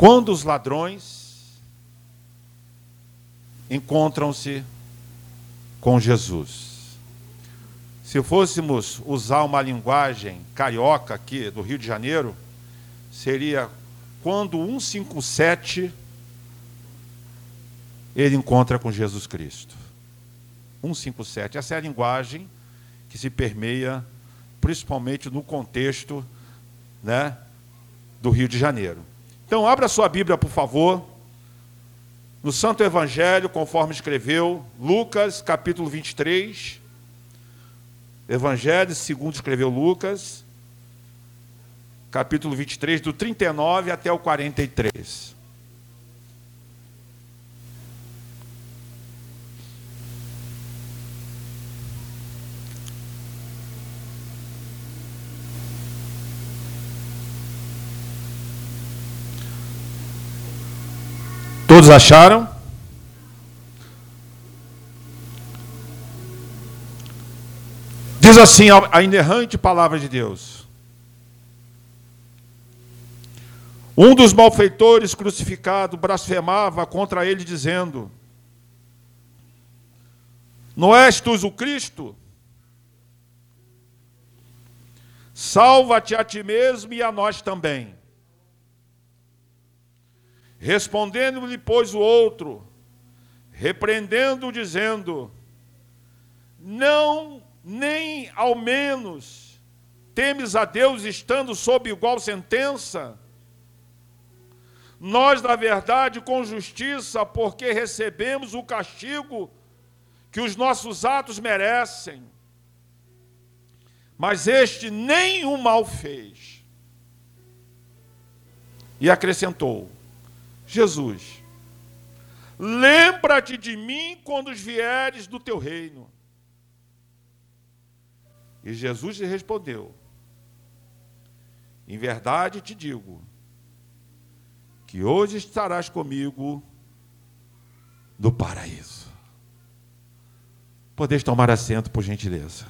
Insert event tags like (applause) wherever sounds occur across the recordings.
Quando os ladrões encontram-se com Jesus. Se fôssemos usar uma linguagem carioca aqui do Rio de Janeiro, seria quando 157 ele encontra com Jesus Cristo. 157. Essa é a linguagem que se permeia principalmente no contexto né, do Rio de Janeiro. Então, abra sua Bíblia, por favor, no Santo Evangelho, conforme escreveu Lucas, capítulo 23. Evangelho, segundo escreveu Lucas, capítulo 23, do 39 até o 43. Todos acharam? Diz assim a inerrante palavra de Deus. Um dos malfeitores crucificado blasfemava contra ele, dizendo: Não és tu o Cristo? Salva-te a ti mesmo e a nós também. Respondendo-lhe, pois, o outro, repreendendo, dizendo: Não, nem ao menos temes a Deus estando sob igual sentença? Nós, na verdade, com justiça, porque recebemos o castigo que os nossos atos merecem. Mas este nenhum mal fez. E acrescentou: Jesus, lembra-te de mim quando vieres do teu reino. E Jesus lhe respondeu: Em verdade te digo, que hoje estarás comigo no paraíso. Podeis tomar assento, por gentileza.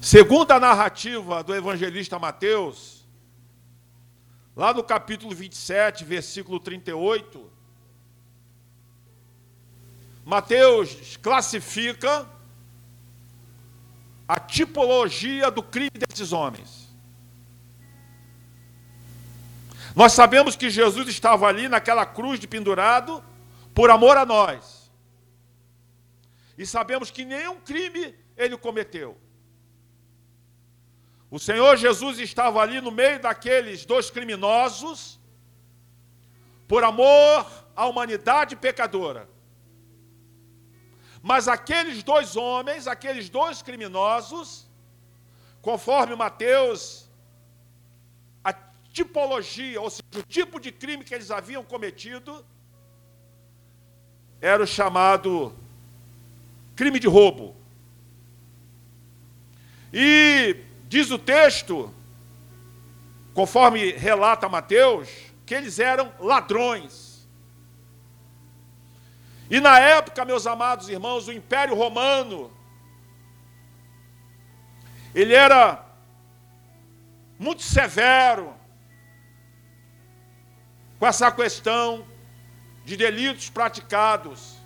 Segundo a narrativa do evangelista Mateus, Lá no capítulo 27, versículo 38, Mateus classifica a tipologia do crime desses homens. Nós sabemos que Jesus estava ali naquela cruz de pendurado por amor a nós. E sabemos que nenhum crime ele cometeu. O Senhor Jesus estava ali no meio daqueles dois criminosos, por amor à humanidade pecadora. Mas aqueles dois homens, aqueles dois criminosos, conforme Mateus, a tipologia, ou seja, o tipo de crime que eles haviam cometido, era o chamado crime de roubo. E Diz o texto, conforme relata Mateus, que eles eram ladrões. E na época, meus amados irmãos, o Império Romano, ele era muito severo com essa questão de delitos praticados,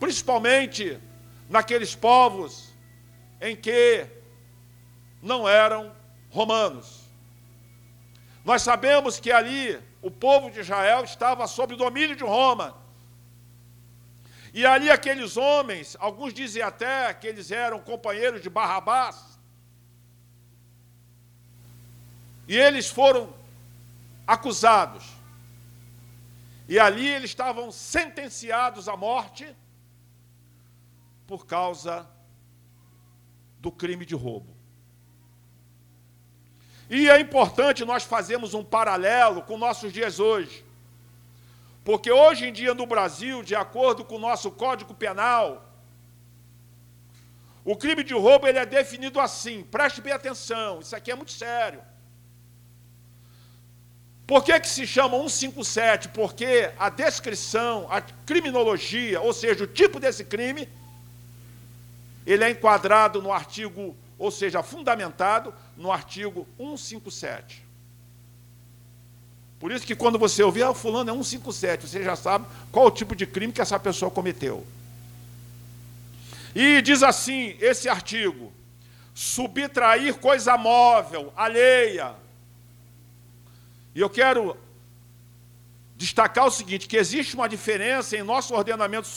principalmente naqueles povos em que não eram romanos. Nós sabemos que ali o povo de Israel estava sob o domínio de Roma. E ali aqueles homens, alguns dizem até que eles eram companheiros de Barrabás. E eles foram acusados. E ali eles estavam sentenciados à morte por causa do crime de roubo. E é importante nós fazermos um paralelo com nossos dias hoje. Porque hoje em dia no Brasil, de acordo com o nosso Código Penal, o crime de roubo ele é definido assim. Preste bem atenção, isso aqui é muito sério. Por que, que se chama 157? Porque a descrição, a criminologia, ou seja, o tipo desse crime, ele é enquadrado no artigo ou seja, fundamentado no artigo 157. Por isso que quando você ouvir, ah, fulano é 157, você já sabe qual o tipo de crime que essa pessoa cometeu. E diz assim, esse artigo, subtrair coisa móvel, alheia. E eu quero destacar o seguinte, que existe uma diferença em nosso ordenamento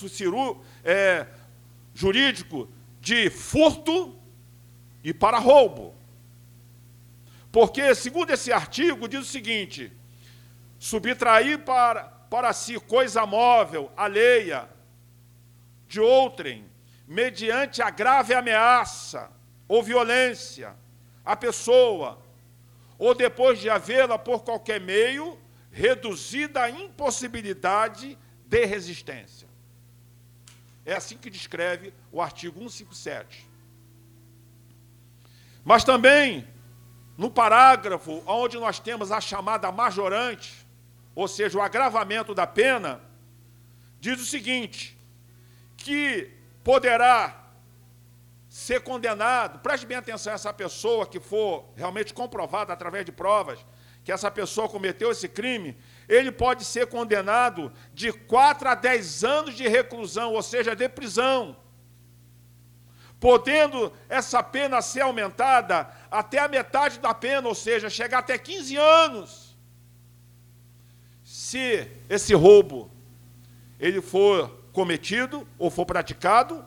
é, jurídico de furto e para roubo. Porque, segundo esse artigo, diz o seguinte: subtrair para, para si coisa móvel, alheia, de outrem, mediante a grave ameaça ou violência à pessoa, ou depois de havê-la por qualquer meio, reduzida à impossibilidade de resistência. É assim que descreve o artigo 157. Mas também, no parágrafo onde nós temos a chamada majorante, ou seja, o agravamento da pena, diz o seguinte: que poderá ser condenado, preste bem atenção essa pessoa que for realmente comprovada através de provas que essa pessoa cometeu esse crime, ele pode ser condenado de 4 a 10 anos de reclusão, ou seja, de prisão. Podendo essa pena ser aumentada até a metade da pena, ou seja, chegar até 15 anos se esse roubo ele for cometido ou for praticado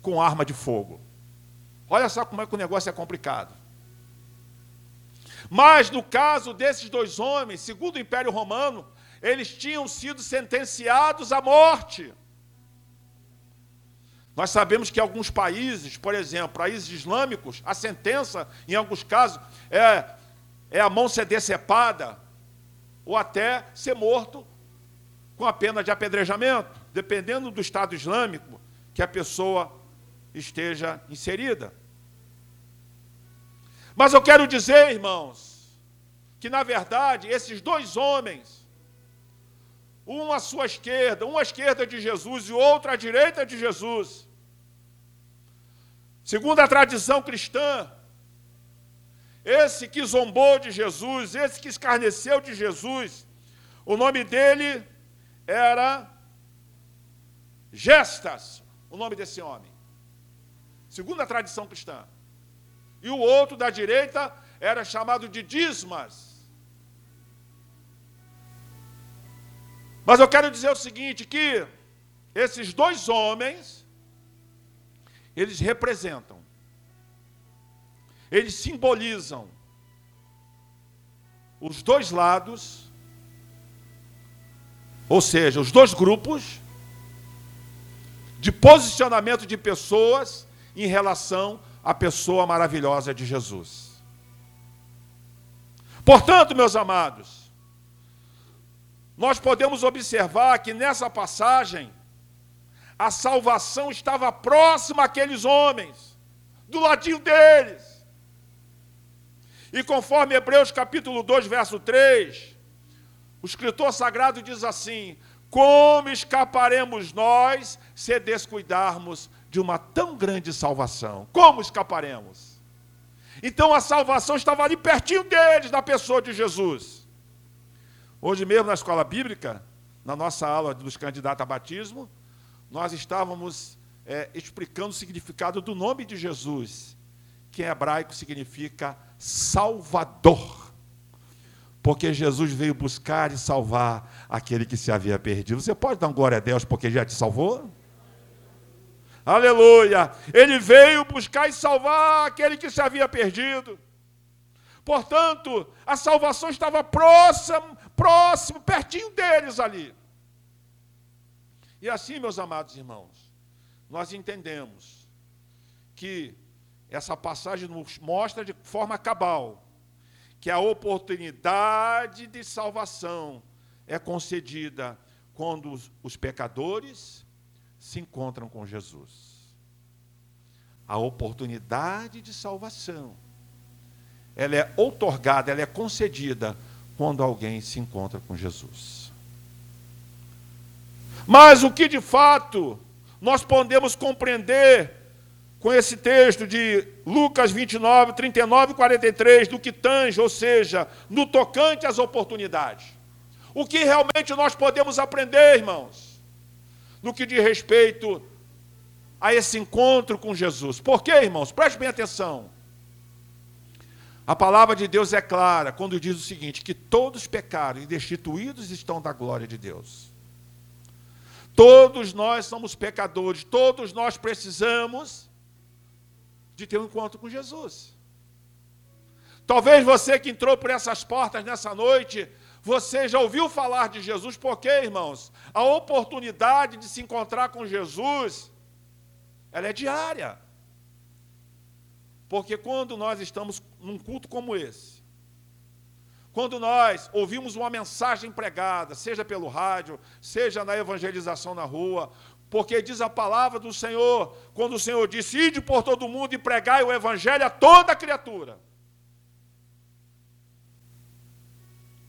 com arma de fogo. Olha só como é que o negócio é complicado. Mas no caso desses dois homens, segundo o Império Romano, eles tinham sido sentenciados à morte. Nós sabemos que alguns países, por exemplo, países islâmicos, a sentença, em alguns casos, é, é a mão ser decepada, ou até ser morto com a pena de apedrejamento, dependendo do Estado Islâmico que a pessoa esteja inserida. Mas eu quero dizer, irmãos, que na verdade esses dois homens, um à sua esquerda, um à esquerda de Jesus e outro à direita de Jesus, segundo a tradição cristã, esse que zombou de Jesus, esse que escarneceu de Jesus, o nome dele era Gestas, o nome desse homem, segundo a tradição cristã. E o outro da direita era chamado de Dismas. Mas eu quero dizer o seguinte: que esses dois homens, eles representam eles simbolizam os dois lados, ou seja, os dois grupos de posicionamento de pessoas em relação à pessoa maravilhosa de Jesus. Portanto, meus amados, nós podemos observar que nessa passagem a salvação estava próxima àqueles homens, do ladinho deles. E conforme Hebreus capítulo 2, verso 3, o escritor sagrado diz assim: Como escaparemos nós se descuidarmos de uma tão grande salvação? Como escaparemos? Então a salvação estava ali pertinho deles, na pessoa de Jesus. Hoje mesmo na escola bíblica, na nossa aula dos candidatos a batismo, nós estávamos é, explicando o significado do nome de Jesus, que em hebraico significa Salvador. Porque Jesus veio buscar e salvar aquele que se havia perdido. Você pode dar um glória a Deus porque já te salvou? Aleluia! Ele veio buscar e salvar aquele que se havia perdido. Portanto, a salvação estava próximo, próximo, pertinho deles ali. E assim, meus amados irmãos, nós entendemos que essa passagem nos mostra de forma cabal que a oportunidade de salvação é concedida quando os, pecadores se encontram com Jesus. A oportunidade de salvação ela é outorgada, ela é concedida quando alguém se encontra com Jesus. Mas o que de fato nós podemos compreender com esse texto de Lucas 29, 39 e 43, do que tange, ou seja, no tocante às oportunidades. O que realmente nós podemos aprender, irmãos, no que diz respeito a esse encontro com Jesus. Por quê, irmãos? Preste bem atenção. A palavra de Deus é clara quando diz o seguinte: que todos pecaram e destituídos estão da glória de Deus. Todos nós somos pecadores, todos nós precisamos de ter um encontro com Jesus. Talvez você que entrou por essas portas nessa noite, você já ouviu falar de Jesus, porque, irmãos, a oportunidade de se encontrar com Jesus, ela é diária. Porque quando nós estamos num culto como esse, quando nós ouvimos uma mensagem pregada, seja pelo rádio, seja na evangelização na rua, porque diz a palavra do Senhor, quando o Senhor disse: Ide por todo mundo e pregai o evangelho a toda criatura.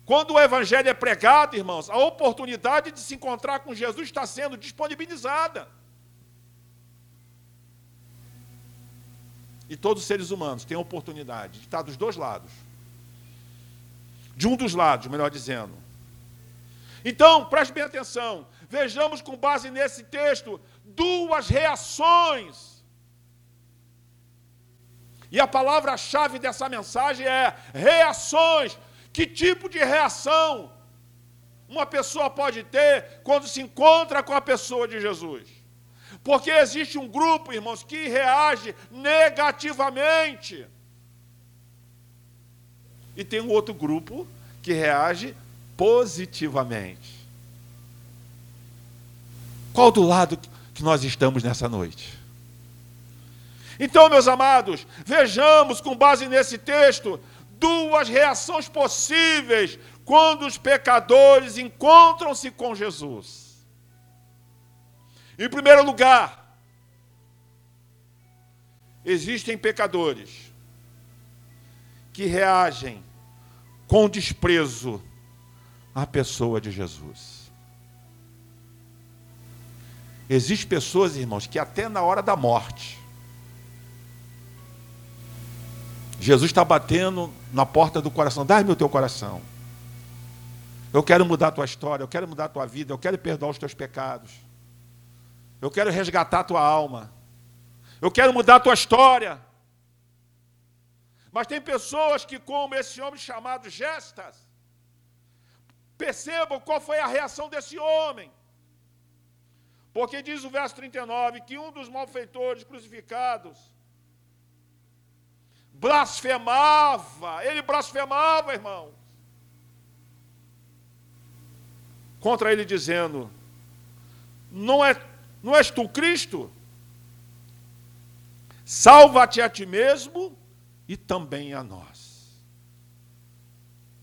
Quando o evangelho é pregado, irmãos, a oportunidade de se encontrar com Jesus está sendo disponibilizada. E todos os seres humanos têm a oportunidade de estar dos dois lados de um dos lados, melhor dizendo. Então, preste bem atenção. Vejamos com base nesse texto duas reações. E a palavra-chave dessa mensagem é reações. Que tipo de reação uma pessoa pode ter quando se encontra com a pessoa de Jesus? Porque existe um grupo, irmãos, que reage negativamente. E tem um outro grupo que reage positivamente. Qual do lado que nós estamos nessa noite? Então, meus amados, vejamos com base nesse texto duas reações possíveis quando os pecadores encontram-se com Jesus. Em primeiro lugar, existem pecadores que reagem com desprezo à pessoa de Jesus. Existem pessoas, irmãos, que até na hora da morte, Jesus está batendo na porta do coração, dá-me o teu coração. Eu quero mudar a tua história, eu quero mudar a tua vida, eu quero perdoar os teus pecados. Eu quero resgatar a tua alma. Eu quero mudar a tua história. Mas tem pessoas que, como esse homem chamado Gestas, percebam qual foi a reação desse homem. Porque diz o verso 39 que um dos malfeitores crucificados blasfemava, ele blasfemava, irmãos, contra ele dizendo: Não é, não és tu Cristo? Salva-te a ti mesmo e também a nós.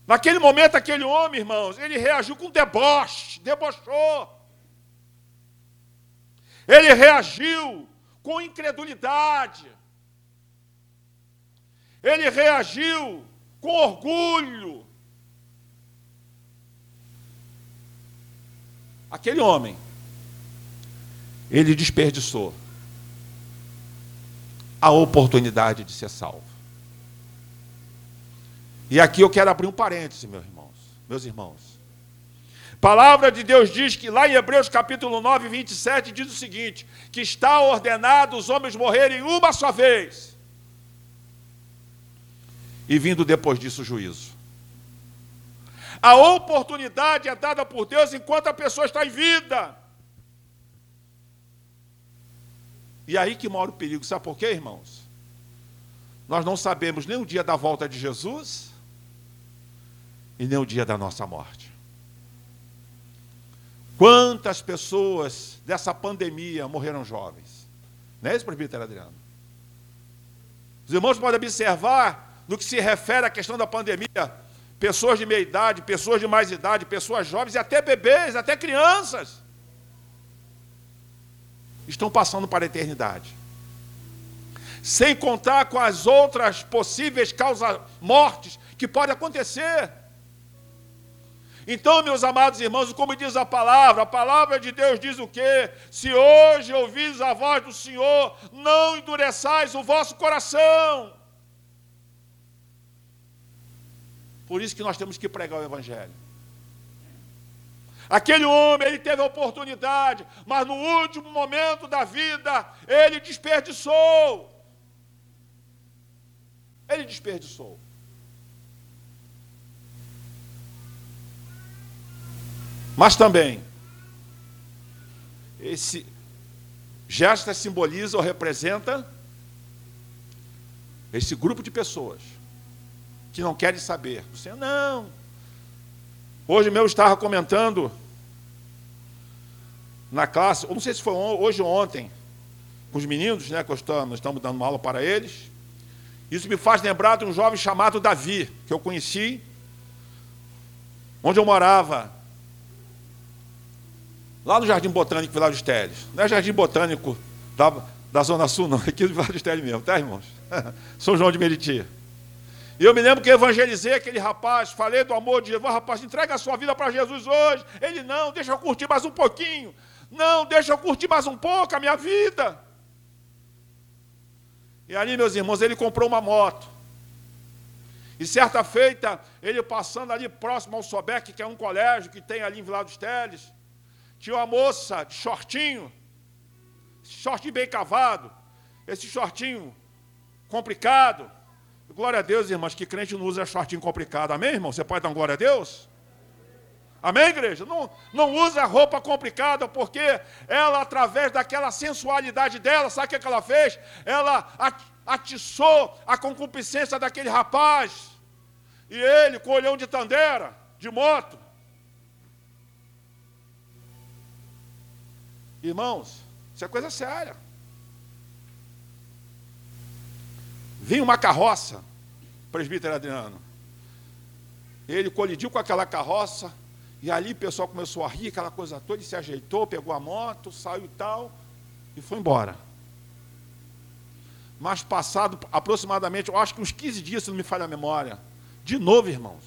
Naquele momento, aquele homem, irmãos, ele reagiu com deboche, debochou. Ele reagiu com incredulidade. Ele reagiu com orgulho. Aquele homem, ele desperdiçou a oportunidade de ser salvo. E aqui eu quero abrir um parêntese, meus irmãos, meus irmãos. Palavra de Deus diz que lá em Hebreus capítulo 9, 27, diz o seguinte: que está ordenado os homens morrerem uma só vez. E vindo depois disso o juízo. A oportunidade é dada por Deus enquanto a pessoa está em vida. E aí que mora o perigo, sabe por quê, irmãos? Nós não sabemos nem o dia da volta de Jesus, e nem o dia da nossa morte. Quantas pessoas dessa pandemia morreram jovens? Não é isso, presbítero Adriano? Os irmãos podem observar no que se refere à questão da pandemia, pessoas de meia idade, pessoas de mais idade, pessoas jovens e até bebês, até crianças estão passando para a eternidade. Sem contar com as outras possíveis causas mortes que podem acontecer. Então, meus amados irmãos, como diz a palavra, a palavra de Deus diz o quê? Se hoje ouvis a voz do Senhor, não endureçais o vosso coração. Por isso que nós temos que pregar o Evangelho. Aquele homem, ele teve a oportunidade, mas no último momento da vida, ele desperdiçou. Ele desperdiçou. Mas também, esse gesto simboliza ou representa esse grupo de pessoas que não querem saber. Você não. Hoje mesmo estava comentando na classe, não sei se foi hoje ou ontem, com os meninos, né, que estamos, estamos dando uma aula para eles. Isso me faz lembrar de um jovem chamado Davi, que eu conheci, onde eu morava, lá no Jardim Botânico Vila dos Teles. Não é Jardim Botânico da, da Zona Sul, não, é aqui do Vila dos Teles mesmo, tá, irmãos? (laughs) São João de Meriti. E eu me lembro que evangelizei aquele rapaz, falei do amor de Jesus, rapaz, entrega a sua vida para Jesus hoje. Ele, não, deixa eu curtir mais um pouquinho. Não, deixa eu curtir mais um pouco a minha vida. E ali, meus irmãos, ele comprou uma moto. E certa feita, ele passando ali próximo ao Sobec, que é um colégio que tem ali em Vila dos Teles, tinha uma moça de shortinho, shortinho bem cavado, esse shortinho complicado, Glória a Deus, irmãos, que crente não usa shortinho complicado. Amém, irmão? Você pode dar glória a Deus? Amém, igreja? Não, não usa roupa complicada, porque ela, através daquela sensualidade dela, sabe o que, é ela fez? Ela atiçou a concupiscência daquele rapaz. E ele, com olhão de tandera, de moto. Irmãos, isso é coisa séria. Vinha uma carroça, presbítero Adriano. Ele colidiu com aquela carroça, e ali o pessoal começou a rir, aquela coisa toda, ele se ajeitou, pegou a moto, saiu e tal, e foi embora. Mas passado aproximadamente, eu acho que uns 15 dias, se não me falha a memória, de novo, irmãos.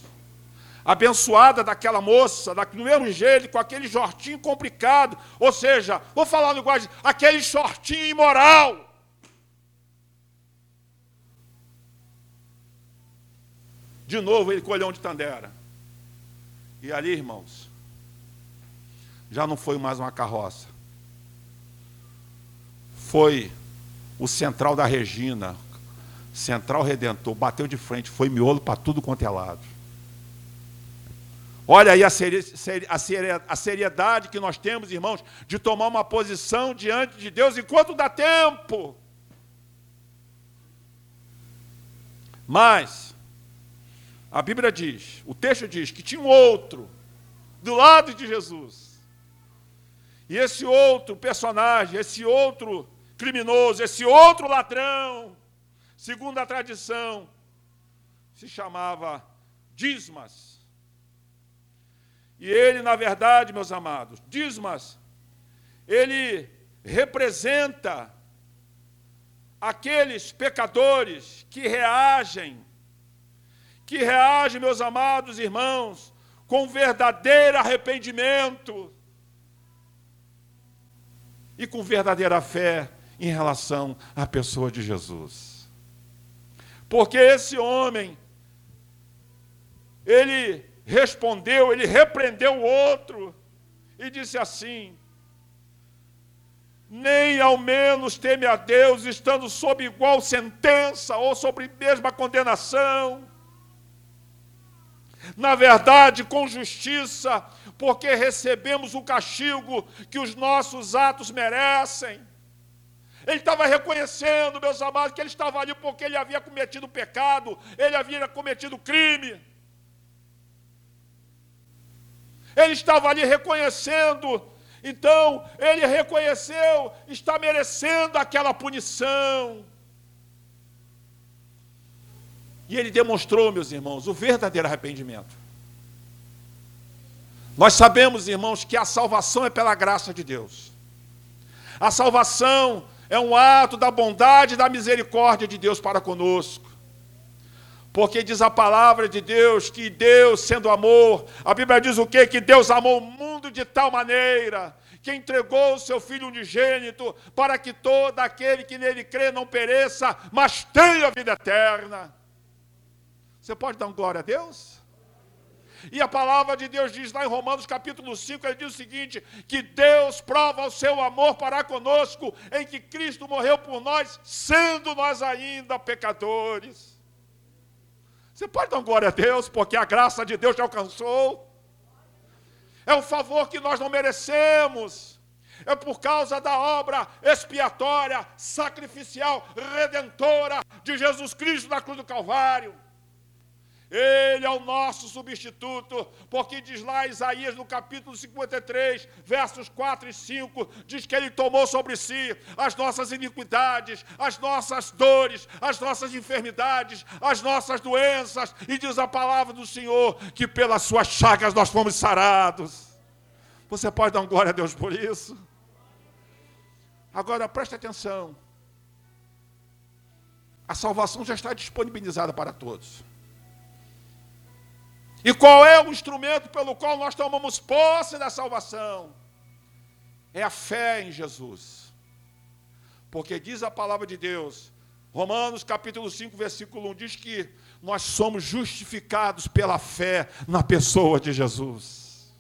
Abençoada daquela moça, do mesmo jeito, com aquele shortinho complicado, ou seja, vou falar no linguagem, aquele shortinho imoral. De novo ele colheu de Tandera. E ali, irmãos, já não foi mais uma carroça. Foi o central da Regina, central redentor, bateu de frente, foi miolo para tudo quanto é lado. Olha aí a, seriedade que nós temos, irmãos, de tomar uma posição diante de Deus enquanto dá tempo. Mas, a Bíblia diz, o texto diz que tinha um outro do lado de Jesus. E esse outro personagem, esse outro criminoso, esse outro ladrão, segundo a tradição, se chamava Dismas. E ele, na verdade, meus amados, Dismas, ele representa aqueles pecadores que reagem que reage, meus amados irmãos, com verdadeiro arrependimento e com verdadeira fé em relação à pessoa de Jesus. Porque esse homem, ele respondeu, ele repreendeu o outro e disse assim: nem ao menos teme a Deus, estando sob igual sentença ou sob mesma condenação na verdade, com justiça, porque recebemos o castigo que os nossos atos merecem. Ele estava reconhecendo, meus amados, que ele estava ali porque ele havia cometido pecado, ele havia cometido crime. Ele estava ali reconhecendo, então ele reconheceu, está merecendo aquela punição. E ele demonstrou, meus irmãos, o verdadeiro arrependimento. Nós sabemos, irmãos, que a salvação é pela graça de Deus. A salvação é um ato da bondade e da misericórdia de Deus para conosco. Porque diz a palavra de Deus que Deus, sendo amor, a Bíblia diz o quê? Que Deus amou o mundo de tal maneira que entregou o seu Filho unigênito para que todo aquele que nele crê não pereça, mas tenha vida eterna. Você pode dar um glória a Deus? E a palavra de Deus diz lá em Romanos capítulo 5, ele diz o seguinte: que Deus prova o seu amor para conosco, em que Cristo morreu por nós, sendo nós ainda pecadores. Você pode dar glória a Deus, porque a graça de Deus te alcançou. É um favor que nós não merecemos. É por causa da obra expiatória, sacrificial, redentora de Jesus Cristo na cruz do Calvário. Ele é o nosso substituto, porque diz lá Isaías no capítulo 53, versos 4 e 5, diz que ele tomou sobre si as nossas iniquidades, as nossas dores, as nossas enfermidades, as nossas doenças, e diz a palavra do Senhor que pelas suas chagas nós fomos sarados. Você pode dar glória a Deus por isso? Agora preste atenção. A salvação já está disponibilizada para todos. E qual é o instrumento pelo qual nós tomamos posse da salvação? É a fé em Jesus. Porque diz a palavra de Deus, Romanos capítulo 5, versículo 1, diz que nós somos justificados pela fé na pessoa de Jesus.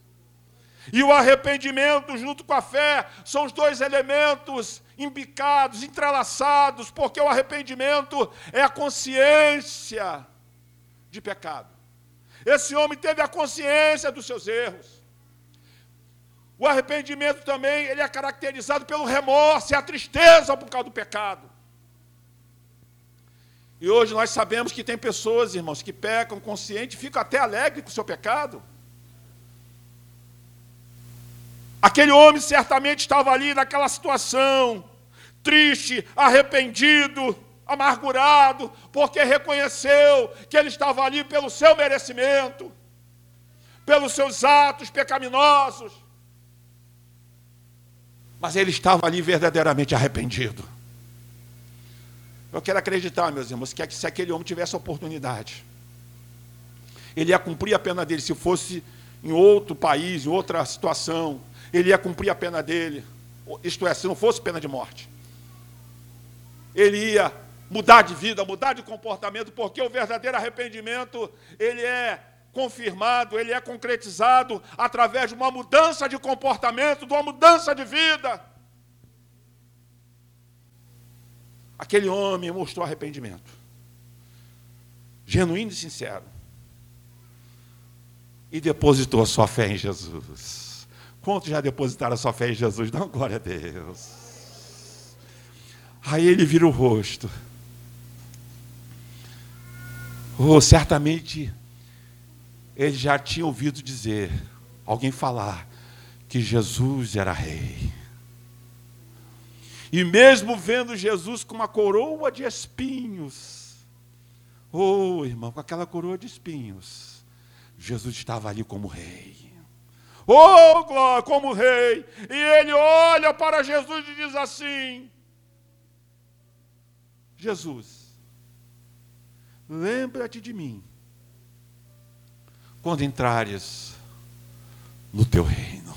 E o arrependimento, junto com a fé, são os dois elementos imbicados, entrelaçados, porque o arrependimento é a consciência de pecado. Esse homem teve a consciência dos seus erros. O arrependimento também, ele é caracterizado pelo remorso e a tristeza por causa do pecado. E hoje nós sabemos que tem pessoas, irmãos, que pecam consciente ficam até alegres com o seu pecado. Aquele homem certamente estava ali naquela situação, triste, arrependido, amargurado, porque reconheceu que ele estava ali pelo seu merecimento, pelos seus atos pecaminosos. Mas ele estava ali verdadeiramente arrependido. Eu quero acreditar, meus irmãos, que se aquele homem tivesse a oportunidade, ele ia cumprir a pena dele se fosse em outro país, em outra situação, ele ia cumprir a pena dele, isto é, se não fosse pena de morte. Ele ia mudar de vida, mudar de comportamento, porque o verdadeiro arrependimento, ele é confirmado, ele é concretizado através de uma mudança de comportamento, de uma mudança de vida. Aquele homem mostrou arrependimento, genuíno e sincero, e depositou a sua fé em Jesus. Quantos já depositaram a sua fé em Jesus? Dá glória a Deus. Aí ele vira o rosto. Oh, certamente ele já tinha ouvido dizer, alguém falar, que Jesus era rei. E mesmo vendo Jesus com uma coroa de espinhos, oh irmão, com aquela coroa de espinhos, Jesus estava ali como rei. Oh, glória, como rei. E ele olha para Jesus e diz assim: Jesus, lembra-te de mim quando entrares no teu reino.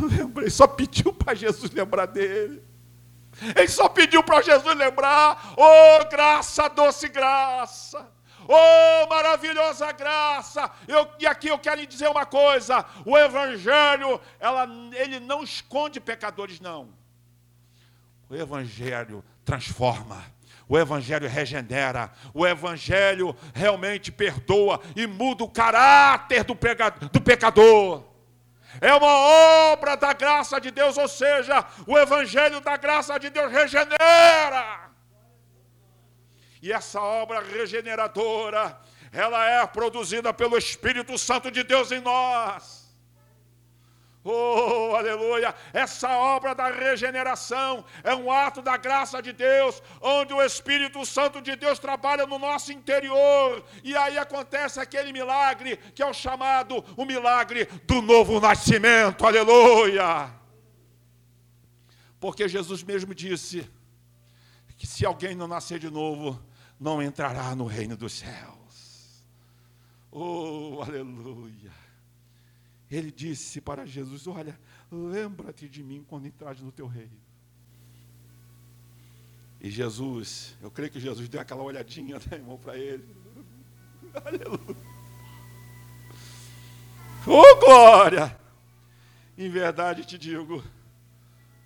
Lembra, ele só pediu para Jesus lembrar dele. Ele só pediu para Jesus lembrar, oh graça, doce graça. Oh, maravilhosa graça! Eu, e aqui eu quero lhe dizer uma coisa: o Evangelho, ela, ele não esconde pecadores, não. O Evangelho transforma. O Evangelho regenera, o Evangelho realmente perdoa e muda o caráter do, do pecador. É uma obra da graça de Deus, ou seja, o Evangelho da graça de Deus regenera. E essa obra regeneradora, ela é produzida pelo Espírito Santo de Deus em nós. Oh, aleluia! Essa obra da regeneração é um ato da graça de Deus, onde o Espírito Santo de Deus trabalha no nosso interior, e aí acontece aquele milagre que é o chamado o milagre do novo nascimento. Aleluia! Porque Jesus mesmo disse que se alguém não nascer de novo, não entrará no reino dos céus. Oh, aleluia. Ele disse para Jesus: Olha, lembra-te de mim quando entrares no teu reino. E Jesus, eu creio que Jesus deu aquela olhadinha, né, irmão, para ele. (laughs) Aleluia. Oh, glória! Em verdade te digo,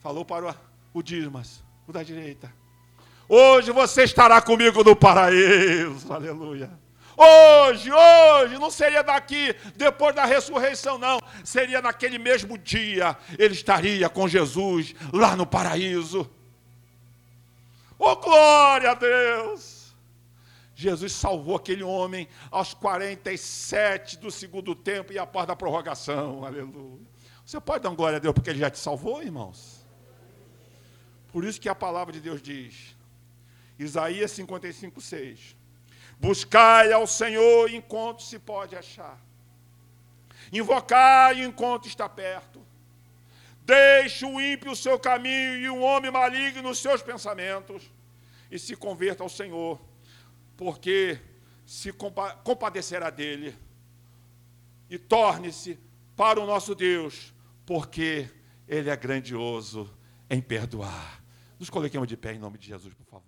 falou para o Dimas, o da direita. Hoje você estará comigo no paraíso. Aleluia. Hoje, hoje, não seria daqui, depois da ressurreição, não. Seria naquele mesmo dia. Ele estaria com Jesus lá no paraíso. Oh, glória a Deus! Jesus salvou aquele homem aos 47 do segundo tempo e após da prorrogação. Aleluia. Você pode dar um glória a Deus porque ele já te salvou, irmãos? Por isso que a palavra de Deus diz, Isaías 55, 6. Buscai ao Senhor enquanto se pode achar. Invocai enquanto está perto. Deixe o ímpio o seu caminho e o homem maligno os seus pensamentos. E se converta ao Senhor, porque se compadecerá dele. E torne-se para o nosso Deus, porque Ele é grandioso em perdoar. Nos coloquemos de pé em nome de Jesus, por favor.